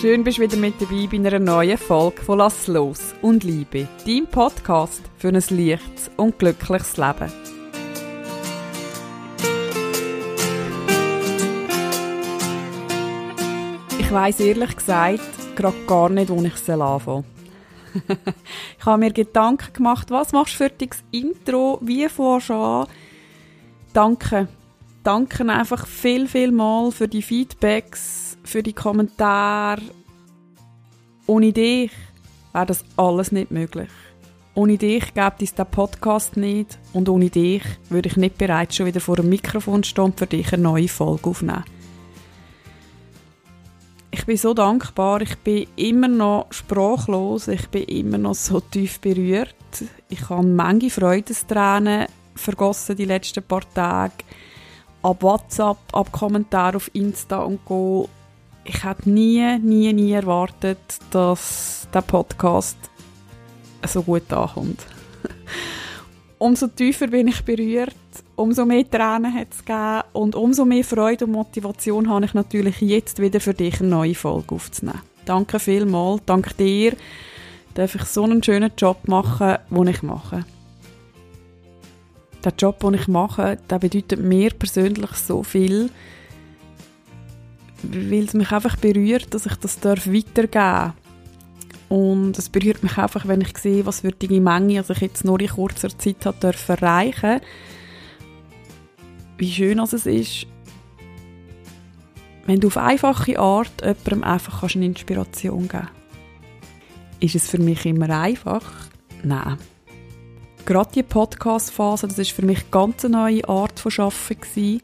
Schön bist du wieder mit dabei bei einer neuen Folge von Lass los und Liebe, dein Podcast für ein leichtes und glückliches Leben. Ich weiss ehrlich gesagt gerade gar nicht, wo ich anfangen soll. ich habe mir Gedanken gemacht, was machst du für das Intro, wie fährst du an? Danke. Danke einfach viel, viel mal für die Feedbacks, für die Kommentare. Ohne dich wäre das alles nicht möglich. Ohne dich gäbe es diesen Podcast nicht und ohne dich würde ich nicht bereits schon wieder vor dem Mikrofon stehen und für dich eine neue Folge aufnehmen. Ich bin so dankbar, ich bin immer noch sprachlos, ich bin immer noch so tief berührt. Ich habe Menge Freudestränen vergossen die letzten paar Tage. Ab WhatsApp, ab Kommentare auf Insta und Go ich hätte nie, nie, nie erwartet, dass der Podcast so gut ankommt. umso tiefer bin ich berührt, umso mehr Tränen hat es gegeben und umso mehr Freude und Motivation habe ich natürlich jetzt wieder für dich eine neue Folge aufzunehmen. Danke vielmals, dank dir darf ich so einen schönen Job machen, den ich mache. Der Job, den ich mache, der bedeutet mir persönlich so viel, weil es mich einfach berührt, dass ich das weitergeben darf. Und es berührt mich einfach, wenn ich sehe, was für die Menge also ich jetzt nur in kurzer Zeit hat dürfen erreichen. Wie schön es ist, wenn du auf einfache Art jemandem einfach eine Inspiration geben kannst. Ist es für mich immer einfach? Nein. Gerade die Podcast-Phase, das ist für mich eine ganz neue Art von Arbeiten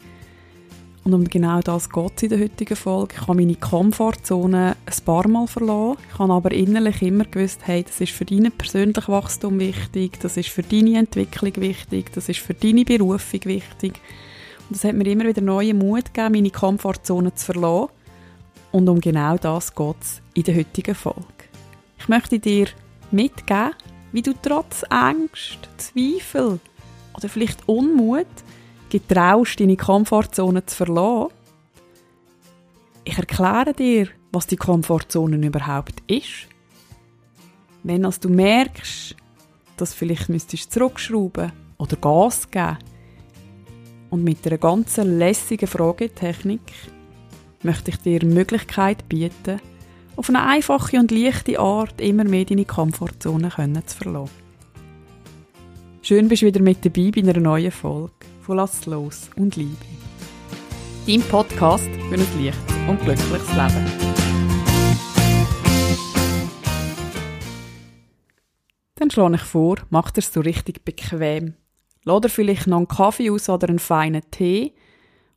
und um genau das geht es in der heutigen Folge. Ich habe meine Komfortzone ein paar Mal verloren. Ich habe aber innerlich immer gewusst, hey, das ist für dein persönliches Wachstum wichtig, das ist für deine Entwicklung wichtig, das ist für deine Berufung wichtig. Und das hat mir immer wieder neuen Mut gegeben, meine Komfortzone zu verlassen. Und um genau das geht es in der heutigen Folge. Ich möchte dir mitgeben, wie du trotz Angst, Zweifel oder vielleicht Unmut getraust, deine Komfortzone zu verlassen, ich erkläre dir, was die Komfortzone überhaupt ist. Wenn also du merkst, dass vielleicht müsstest zurückschrauben oder Gas geben und mit einer ganzen lässigen Fragetechnik möchte ich dir eine Möglichkeit bieten, auf eine einfache und leichte Art immer mehr deine Komfortzone zu verlassen. Schön bist du wieder mit dabei bei einer neuen Folge von Lass los und Liebe. Dein Podcast für ein leichtes und glückliches Leben. Dann schlage ich vor, mach dir so richtig bequem. Dir vielleicht noch einen Kaffee aus oder einen feinen Tee.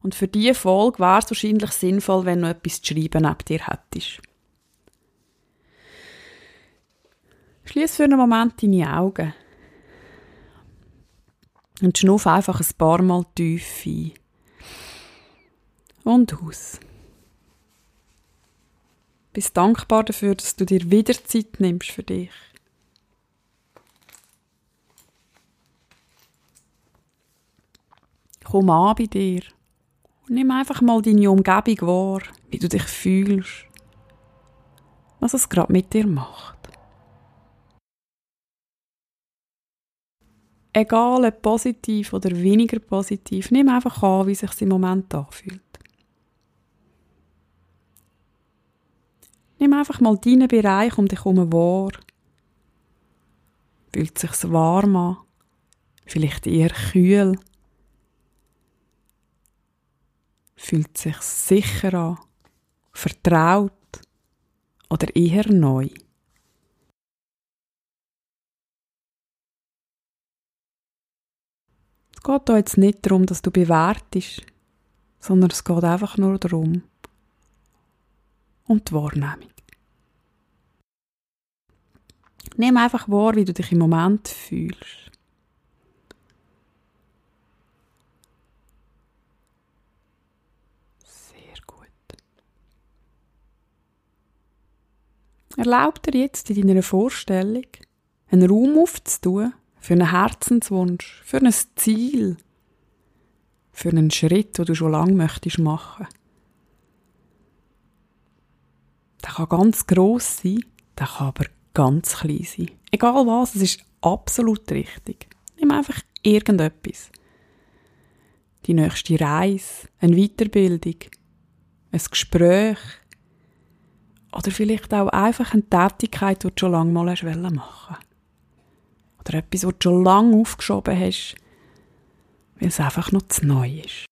Und für diese Folge wäre es wahrscheinlich sinnvoll, wenn du etwas zu schreiben neben dir hättest. Schließ für einen Moment deine Augen. Und schnuff einfach ein paar Mal tief ein. Und aus. Bist dankbar dafür, dass du dir wieder Zeit nimmst für dich. Komm an bei dir. Und nimm einfach mal deine Umgebung wahr, wie du dich fühlst. Was es gerade mit dir macht. Egal ob positiv oder weniger positiv, nimm einfach an, wie sich im Moment anfühlt. Nimm einfach mal deinen Bereich um dich herum wahr. Fühlt sich warm an? Vielleicht eher kühl? Fühlt sich sicher an? Vertraut? Oder eher neu? Geht da jetzt nicht darum, dass du bewertest, sondern es geht einfach nur darum, um die Wahrnehmung. Nimm einfach wahr, wie du dich im Moment fühlst. Sehr gut. Erlaub dir jetzt in deiner Vorstellung, einen Raum aufzutun, für einen Herzenswunsch, für ein Ziel, für einen Schritt, den du schon lange möchtest machen. Der kann ganz gross sein, der kann aber ganz klein sein. Egal was, es ist absolut richtig. Nimm einfach irgendetwas. Die nächste Reise, eine Weiterbildung, ein Gespräch oder vielleicht auch einfach eine Tätigkeit, die du schon lange mal machen wolltest. Oder etwas, was du schon lange aufgeschoben hast, weil es einfach noch zu neu ist.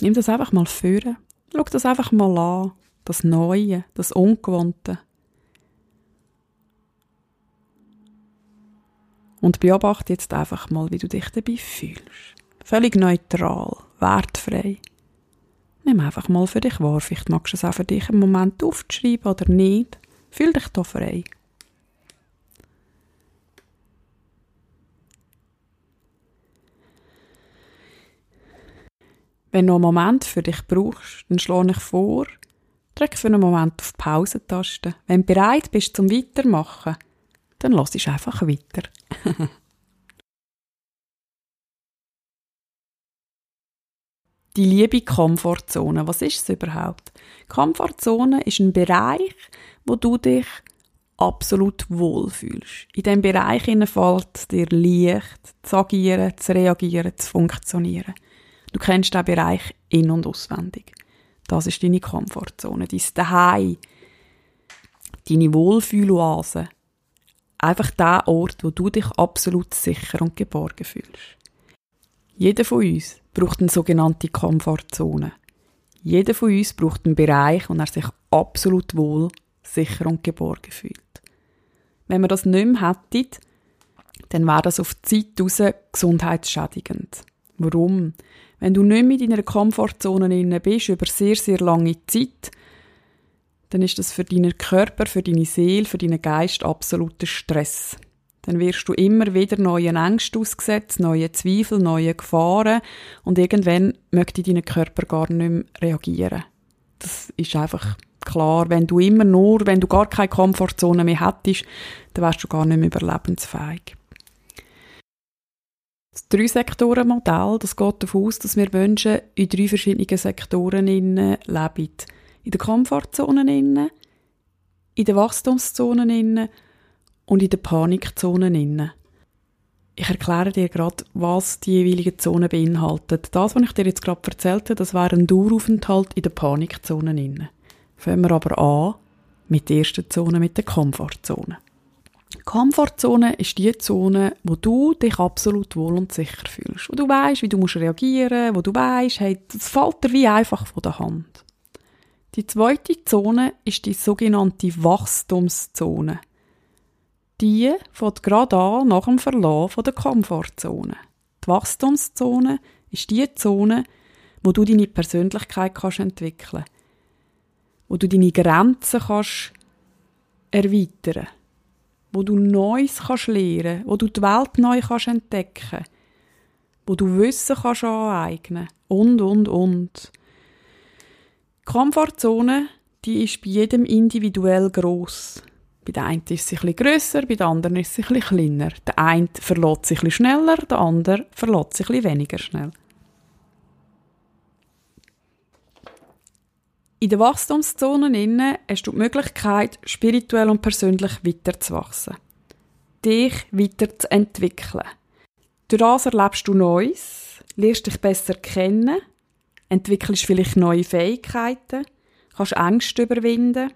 Nimm das einfach mal vor. Schau das einfach mal an. Das Neue, das Ungewohnte. Und beobachte jetzt einfach mal, wie du dich dabei fühlst. Völlig neutral, wertfrei. Nimm einfach mal für dich wahr. Vielleicht magst du es auch für dich im Moment aufschreiben oder nicht. Fühl dich da frei. Wenn du einen Moment für dich brauchst, dann schlage ich vor, drück für einen Moment auf die Pausentaste. Wenn du bereit bist zum Weitermachen, dann lass ich einfach weiter. Die liebe Komfortzone, was ist es überhaupt? Komfortzone ist ein Bereich, wo du dich absolut wohlfühlst. In diesem Bereich fällt dir leicht, zu agieren, zu reagieren, zu funktionieren. Du kennst diesen Bereich in- und auswendig. Das ist deine Komfortzone, dein Daheim, deine Wohlfühloase. Einfach der Ort, wo du dich absolut sicher und geborgen fühlst. Jeder von uns braucht eine sogenannte Komfortzone. Jeder von uns braucht einen Bereich, wo er sich absolut wohl, sicher und geborgen fühlt. Wenn wir das nicht mehr hätten, dann wäre das auf die Zeit raus gesundheitsschädigend. Warum? Wenn du nicht mehr in deiner Komfortzone bist, über sehr, sehr lange Zeit, dann ist das für deinen Körper, für deine Seele, für deinen Geist absoluter Stress. Dann wirst du immer wieder neuen Ängsten ausgesetzt, neue Zweifel, neue Gefahren und irgendwann möchte dein Körper gar nicht mehr reagieren. Das ist einfach klar. Wenn du immer nur, wenn du gar keine Komfortzone mehr hättest, dann wärst du gar nicht mehr überlebensfähig. Das Drei-Sektoren-Modell, das geht davon aus, dass wir Menschen in drei verschiedenen Sektoren leben. In der Komfortzone, in der Wachstumszone und in der Panikzone. Ich erkläre dir gerade, was die jeweiligen Zonen beinhalten. Das, was ich dir jetzt gerade erzählt habe, das wäre ein Daueraufenthalt in der Panikzone. Fangen wir aber an mit der ersten Zone, mit der Komfortzone. Komfortzone ist die Zone, wo du dich absolut wohl und sicher fühlst. Wo du weißt, wie du musst reagieren, wo du weißt, hey, das fällt dir wie einfach von der Hand. Die zweite Zone ist die sogenannte Wachstumszone. Die fängt gerade an nach dem Verlauf der Komfortzone. Die Wachstumszone ist die Zone, wo du deine Persönlichkeit kannst entwickeln, wo du deine Grenzen kannst erweitern wo du Neues kannst lernen, wo du die Welt neu kannst entdecken, wo du Wissen kannst aneignen und und und. Die Komfortzone, die ist bei jedem individuell groß. Bei der einen ist sie etwas grösser, bei der anderen ist sie etwas kleiner. Der eine verlässt sich etwas schneller, der andere verlässt sich etwas weniger schnell. In den Wachstumszonen innen hast du die Möglichkeit, spirituell und persönlich weiterzuwachsen. Dich weiterzuentwickeln. Durch das erlebst du Neues, lernst dich besser kennen, entwickelst vielleicht neue Fähigkeiten, kannst Ängste überwinden.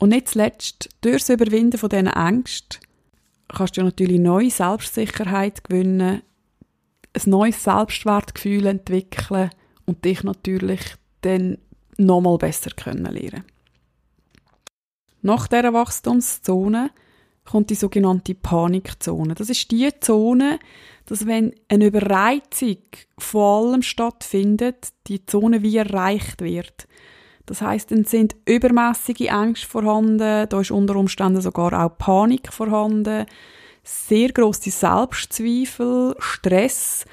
Und nicht zuletzt, durch das Überwinden von diesen Ängsten kannst du natürlich neue Selbstsicherheit gewinnen, ein neues Selbstwertgefühl entwickeln und dich natürlich dann nochmal besser lernen Nach dieser Wachstumszone kommt die sogenannte Panikzone. Das ist die Zone, dass wenn eine Überreizung vor allem stattfindet, die Zone wie erreicht wird. Das heißt, dann sind übermäßige Ängste vorhanden, da ist unter Umständen sogar auch Panik vorhanden, sehr große Selbstzweifel, Stress.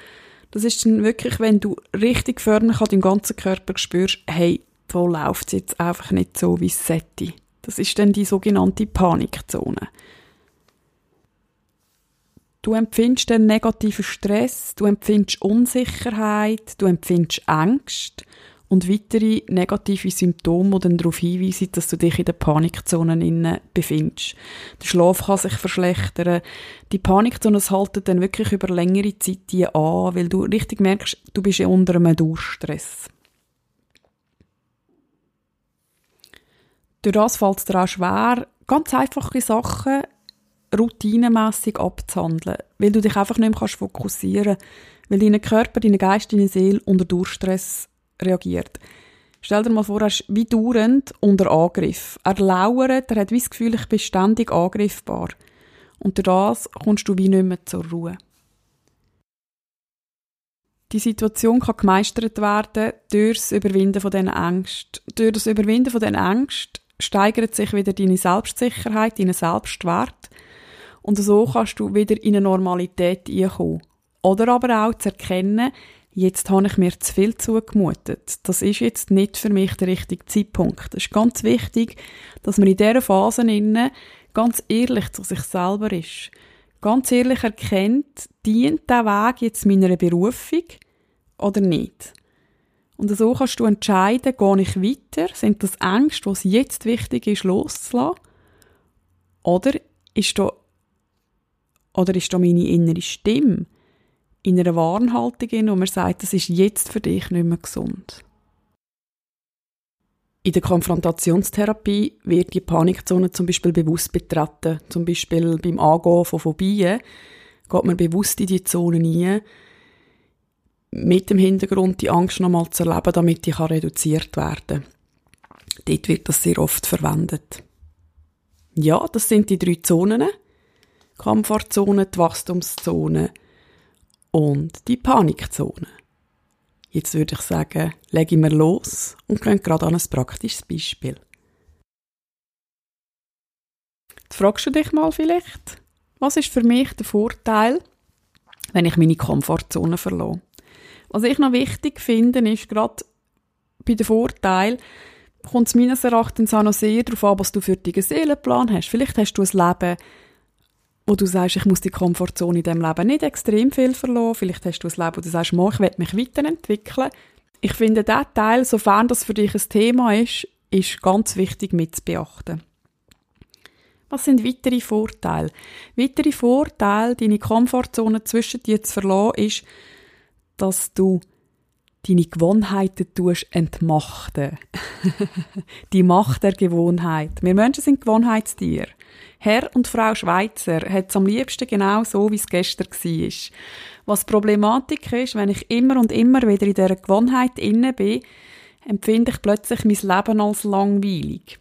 Das ist dann wirklich, wenn du richtig förmlich an deinem ganzen Körper spürst, hey, da läuft es jetzt einfach nicht so, wie es sollte. Das ist dann die sogenannte Panikzone. Du empfindest den negativen Stress, du empfindest Unsicherheit, du empfindest Angst und weitere negative Symptome, die dann darauf hinweisen, dass du dich in der Panikzone befindest. Der Schlaf kann sich verschlechtern. Die Panikzone halten dann wirklich über längere Zeit die an, weil du richtig merkst, du bist unter einem Durchstress. Durch das fällt es dir auch schwer, ganz einfache Sachen routinemässig abzuhandeln, weil du dich einfach nicht mehr fokussieren kannst, weil dein Körper, dein Geist, deine Seele unter Durchstress reagiert. Stell dir mal vor, er ist wie dauernd unter Angriff. Er lauert, er hat wie das Gefühl, ich bin ständig angriffbar. Und durch das kommst du wie nicht mehr zur Ruhe. Die Situation kann gemeistert werden durch das Überwinden von diesen Ängsten. Durch das Überwinden von diesen Ängsten steigert sich wieder deine Selbstsicherheit, dein Selbstwert. Und so kannst du wieder in eine Normalität einkommen. Oder aber auch zu erkennen, jetzt habe ich mir zu viel zugemutet. Das ist jetzt nicht für mich der richtige Zeitpunkt. Es ist ganz wichtig, dass man in dieser Phase ganz ehrlich zu sich selber ist. Ganz ehrlich erkennt, dient der Weg jetzt meiner Berufung oder nicht? Und so kannst du entscheiden, gehe ich weiter? Sind das Ängste, was jetzt wichtig ist, loszulassen? Oder ist da, oder ist da meine innere Stimme in einer Warnhaltung, in, wo man sagt, das ist jetzt für dich nicht mehr gesund? In der Konfrontationstherapie wird die Panikzone zum Beispiel bewusst betreten. Zum Beispiel beim Angehen von Phobien geht man bewusst in die Zone hinein mit dem Hintergrund, die Angst nochmal zu erleben, damit die kann reduziert werden Dort wird das sehr oft verwendet. Ja, das sind die drei Zonen. Komfortzone, die Wachstumszone und die Panikzone. Jetzt würde ich sagen, lege ich mir los und gehen gerade an ein praktisches Beispiel. Jetzt fragst du dich mal vielleicht, was ist für mich der Vorteil, wenn ich meine Komfortzone verlasse? Was ich noch wichtig finde, ist gerade bei den Vorteilen, kommt es meines Erachtens auch noch sehr darauf an, was du für deinen Seelenplan hast. Vielleicht hast du ein Leben, wo du sagst, ich muss die Komfortzone in diesem Leben nicht extrem viel verloren. Vielleicht hast du ein Leben, wo du sagst, ich will mich weiterentwickeln. Ich finde, dieser Teil, sofern das für dich ein Thema ist, ist ganz wichtig mit zu beachten. Was sind weitere Vorteile? Weitere Vorteile, deine Komfortzone zwischen dir zu verlassen, ist, dass du deine Gewohnheiten tust entmachten. die Macht der Gewohnheit. Wir Menschen sind Gewohnheitstiere. Herr und Frau Schweizer hat es am liebsten genau so, wie es gestern war. Was Problematik ist, wenn ich immer und immer wieder in dieser Gewohnheit inne bin, empfinde ich plötzlich mein Leben als langweilig.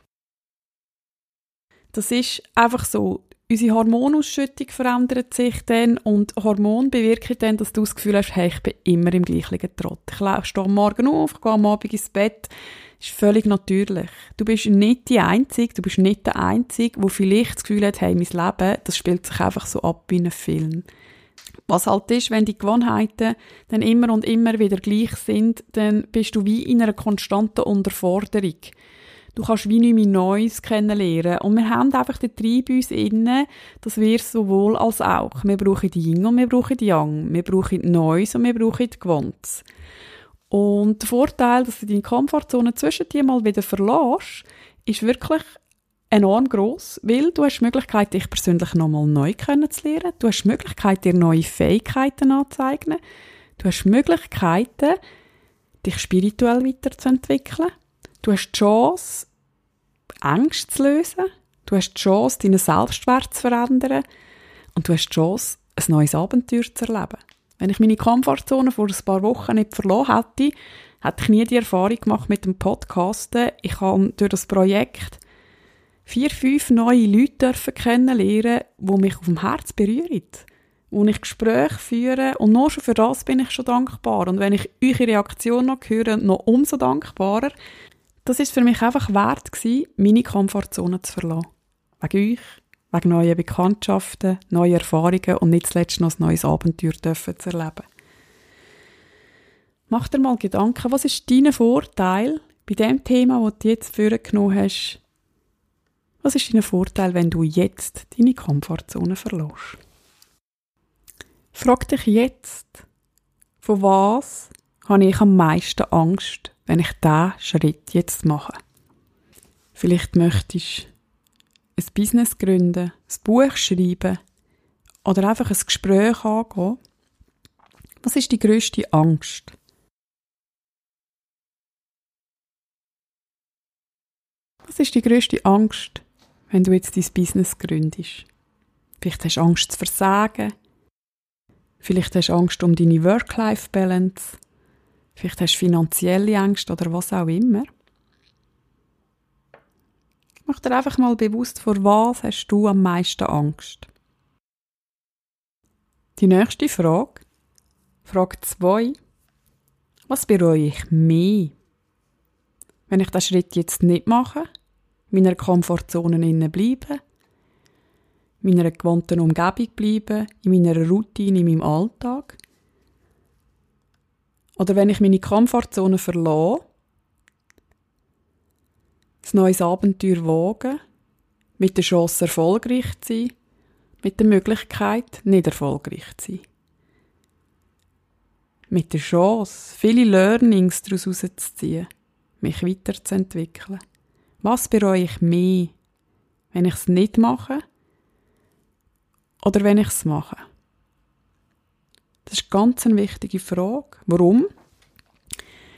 Das ist einfach so unsere Hormonausschüttung verändert sich dann und Hormon bewirken dann, dass du das Gefühl hast, hey, ich bin immer im gleichen Trott. Ich stehe am Morgen auf, gehe am Abend ins Bett. Ist völlig natürlich. Du bist nicht die Einzige, du bist nicht der Einzige, der vielleicht das Gefühl hat, hey, mein Leben, das spielt sich einfach so ab wie ein Film. Was halt ist, wenn die Gewohnheiten dann immer und immer wieder gleich sind, dann bist du wie in einer konstanten Unterforderung. Du kannst wie nicht mehr Neues kennenlernen. Und wir haben einfach den Trieb uns innen, dass wir sowohl als auch. Wir brauchen die Yin und wir brauchen die Yang. Wir brauchen Neues und wir brauchen Gewohntes. Und der Vorteil, dass du deine Komfortzone zwischen dir mal wieder verlässt, ist wirklich enorm groß, weil du hast die Möglichkeit, dich persönlich nochmal neu kennenzulernen. Du hast die Möglichkeit, dir neue Fähigkeiten anzueignen. Du hast die Möglichkeiten, dich spirituell weiterzuentwickeln. Du hast die Chance, Ängste zu lösen. Du hast die Chance, deinen Selbstwert zu verändern. Und du hast die Chance, ein neues Abenteuer zu erleben. Wenn ich meine Komfortzone vor ein paar Wochen nicht verloren hätte, hätte ich nie die Erfahrung gemacht mit dem Podcasten. Ich habe durch das Projekt vier, fünf neue Leute kennenlernen, die mich auf dem Herz berühren. Wo ich Gespräche führe und nur schon für das bin ich schon dankbar. Und wenn ich eure Reaktion noch höre, noch umso dankbarer, das ist für mich einfach wert gewesen, meine Komfortzone zu verlassen. Wegen euch, wegen neuen Bekanntschaften, neuen Erfahrungen und nicht zuletzt noch ein neues Abenteuer dürfen zu erleben. Mach dir mal Gedanken, was ist dein Vorteil bei dem Thema, das du jetzt vorgenommen hast? Was ist dein Vorteil, wenn du jetzt deine Komfortzone verlässt? Frag dich jetzt, von was habe ich am meisten Angst, wenn ich diesen Schritt jetzt mache? Vielleicht möchtest du ein Business gründen, ein Buch schreiben oder einfach ein Gespräch angehen. Was ist die größte Angst? Was ist die größte Angst, wenn du jetzt dein Business gründest? Vielleicht hast du Angst zu versagen. Vielleicht hast du Angst um deine Work-Life-Balance. Vielleicht hast du finanzielle Ängste oder was auch immer. Mach dir einfach mal bewusst, vor was hast du am meisten Angst. Die nächste Frage, Frage 2. Was bereue ich mehr? Wenn ich den Schritt jetzt nicht mache, meiner Komfortzone innen bleibe, meiner gewohnten Umgebung bleiben, in meiner Routine, in meinem Alltag. Oder wenn ich meine Komfortzone verlasse, ein neues Abenteuer wagen, mit der Chance erfolgreich zu sein, mit der Möglichkeit nicht erfolgreich zu sein. Mit der Chance, viele Learnings daraus herauszuziehen, mich weiterzuentwickeln. Was bereue ich mehr, wenn ich es nicht mache oder wenn ich es mache? Das ist ganz eine wichtige Frage. Warum?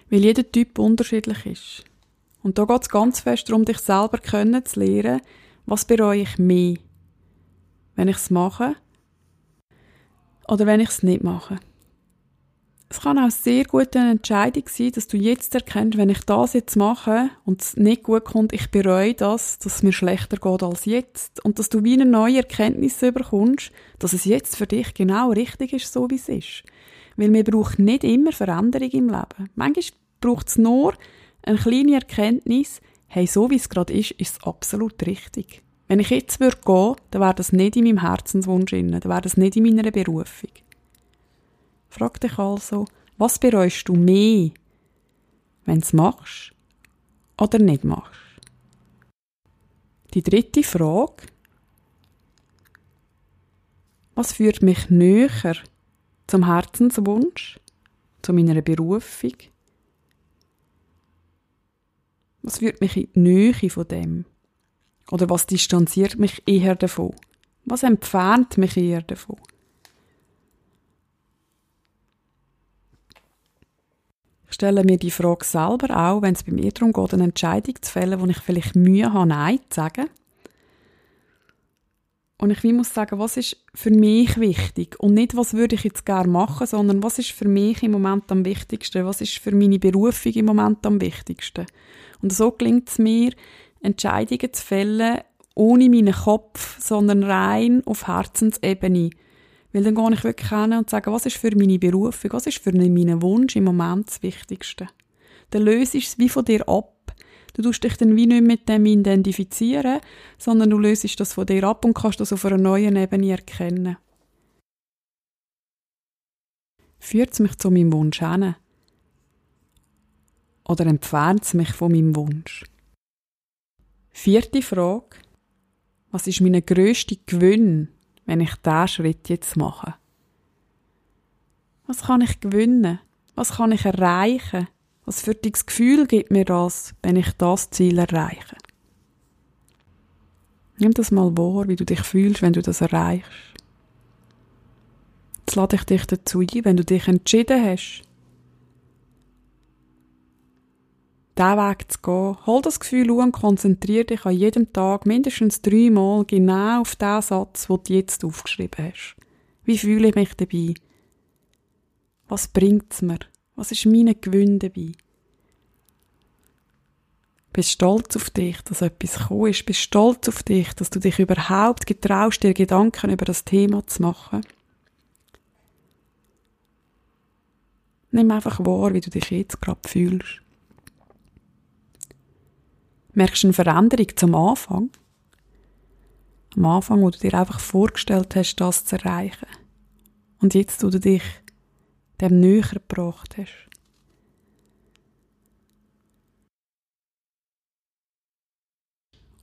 Weil jeder Typ unterschiedlich ist. Und da geht es ganz fest darum, dich selber kennenzulernen, was bereue ich mehr, wenn ich es mache oder wenn ich es nicht mache. Es kann auch sehr gut eine Entscheidung sein, dass du jetzt erkennst, wenn ich das jetzt mache und es nicht gut kommt, ich bereue das, dass es mir schlechter geht als jetzt. Und dass du wie eine neue Erkenntnis bekommst, dass es jetzt für dich genau richtig ist, so wie es ist. Weil wir brauchen nicht immer Veränderung im Leben. Manchmal braucht es nur eine kleine Erkenntnis, hey, so wie es gerade ist, ist es absolut richtig. Wenn ich jetzt würde gehen, dann wäre das nicht in meinem Herzenswunsch dann wäre das nicht in meiner Berufung. Frag dich also, was bereust du mehr, wenn du es machst oder nicht machst? Die dritte Frage, was führt mich näher zum Herzenswunsch, zu meiner Berufung? Was führt mich in die Nähe von dem? Oder was distanziert mich eher davon? Was entfernt mich eher davon? Ich stelle mir die Frage selber auch, wenn es bei mir darum geht, eine Entscheidung zu fällen, wo ich vielleicht Mühe habe, Nein zu sagen. Und ich muss sagen, was ist für mich wichtig? Und nicht, was würde ich jetzt gerne machen, sondern was ist für mich im Moment am wichtigsten? Was ist für meine Berufung im Moment am wichtigsten? Und so gelingt es mir, Entscheidungen zu fällen, ohne meinen Kopf, sondern rein auf Herzensebene. Weil dann gehe ich wirklich hin und sage, was ist für meine Berufung, was ist für meinen Wunsch im Moment das Wichtigste. Dann löst es wie von dir ab. Du tust dich dann wie nicht mit dem identifizieren, sondern du löst das von dir ab und kannst das auf einer neuen Ebene erkennen. Führt es mich zu meinem Wunsch hin? Oder entfernt es mich von meinem Wunsch? Vierte Frage. Was ist mein grösster Gewinn wenn ich diesen Schritt jetzt mache? Was kann ich gewinnen? Was kann ich erreichen? Was für ein Gefühl gibt mir das, wenn ich das Ziel erreiche? Nimm das mal wahr, wie du dich fühlst, wenn du das erreichst. Jetzt lade ich dich dazu ein, wenn du dich entschieden hast, diesen Weg zu gehen. Hol das Gefühl und konzentriere dich an jedem Tag mindestens dreimal genau auf den Satz, den du jetzt aufgeschrieben hast. Wie fühle ich mich dabei? Was bringt es mir? Was ist mein Gewinn dabei? Bist stolz auf dich, dass etwas gekommen ist. Bist stolz auf dich, dass du dich überhaupt getraust, dir Gedanken über das Thema zu machen. Nimm einfach wahr, wie du dich jetzt gerade fühlst. Merkst du eine Veränderung zum Anfang? Am Anfang, wo du dir einfach vorgestellt hast, das zu erreichen. Und jetzt, wo du dich dem näher gebracht hast.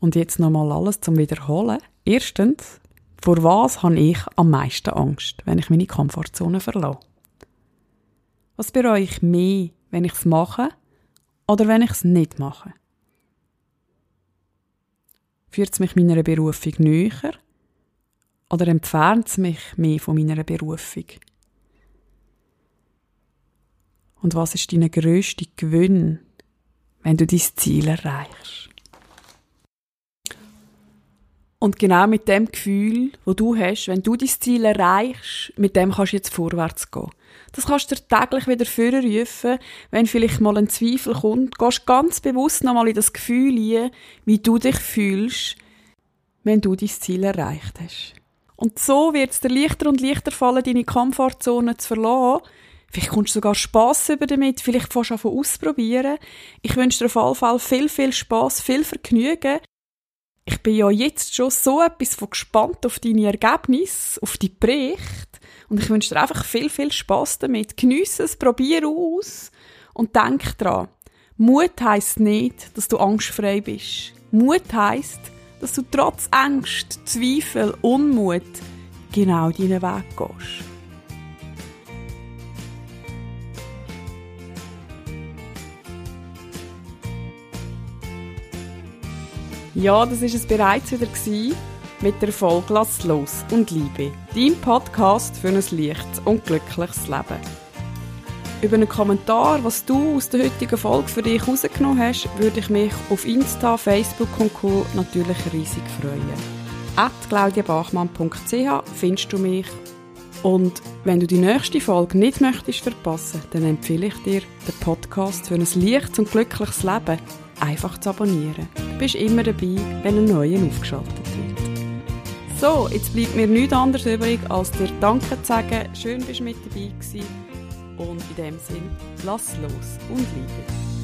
Und jetzt nochmal alles zum Wiederholen. Erstens, Vor was habe ich am meisten Angst, wenn ich meine Komfortzone verlasse? Was bereue ich mehr, wenn ich es mache oder wenn ich es nicht mache? Führt es mich meiner Berufung näher oder entfernt es mich mehr von meiner Berufung? Und was ist dein grösster Gewinn, wenn du dein Ziel erreichst? Und genau mit dem Gefühl, wo du hast, wenn du dein Ziel erreichst, mit dem kannst du jetzt vorwärts gehen. Das kannst du dir täglich wieder vorrufen, wenn vielleicht mal ein Zweifel kommt. Gehst ganz bewusst nochmal in das Gefühl ein, wie du dich fühlst, wenn du dein Ziel erreicht hast. Und so wird es dir leichter und leichter fallen, deine Komfortzone zu verlassen. Vielleicht kommst du sogar Spass über damit, vielleicht fährst du an ausprobieren. Ich wünsche dir auf jeden Fall viel, viel Spass, viel Vergnügen ich bin ja jetzt schon so etwas von gespannt auf deine Ergebnisse, auf die Berichte. Und ich wünsche dir einfach viel, viel Spaß damit. Geniesse es, probier aus und denk dran. Mut heisst nicht, dass du angstfrei bist. Mut heisst, dass du trotz Angst, Zweifel, Unmut genau deinen Weg gehst. Ja, das ist es bereits wieder gewesen mit der Folge Lass los und Liebe, dein Podcast für ein leichtes und glückliches Leben. Über einen Kommentar, was du aus der heutigen Folge für dich rausgenommen hast, würde ich mich auf Insta, Facebook und Co. natürlich riesig freuen. At claudiabachmann.ch findest du mich und wenn du die nächste Folge nicht möchtest verpassen, dann empfehle ich dir, den Podcast für ein leichtes und glückliches Leben einfach zu abonnieren. Du bist immer dabei, wenn ein neuer aufgeschaltet wird. So, jetzt bleibt mir nichts anderes übrig, als dir Danke zu sagen. Schön, bist du mit dabei gewesen. Und in dem Sinn, lass los und liebe.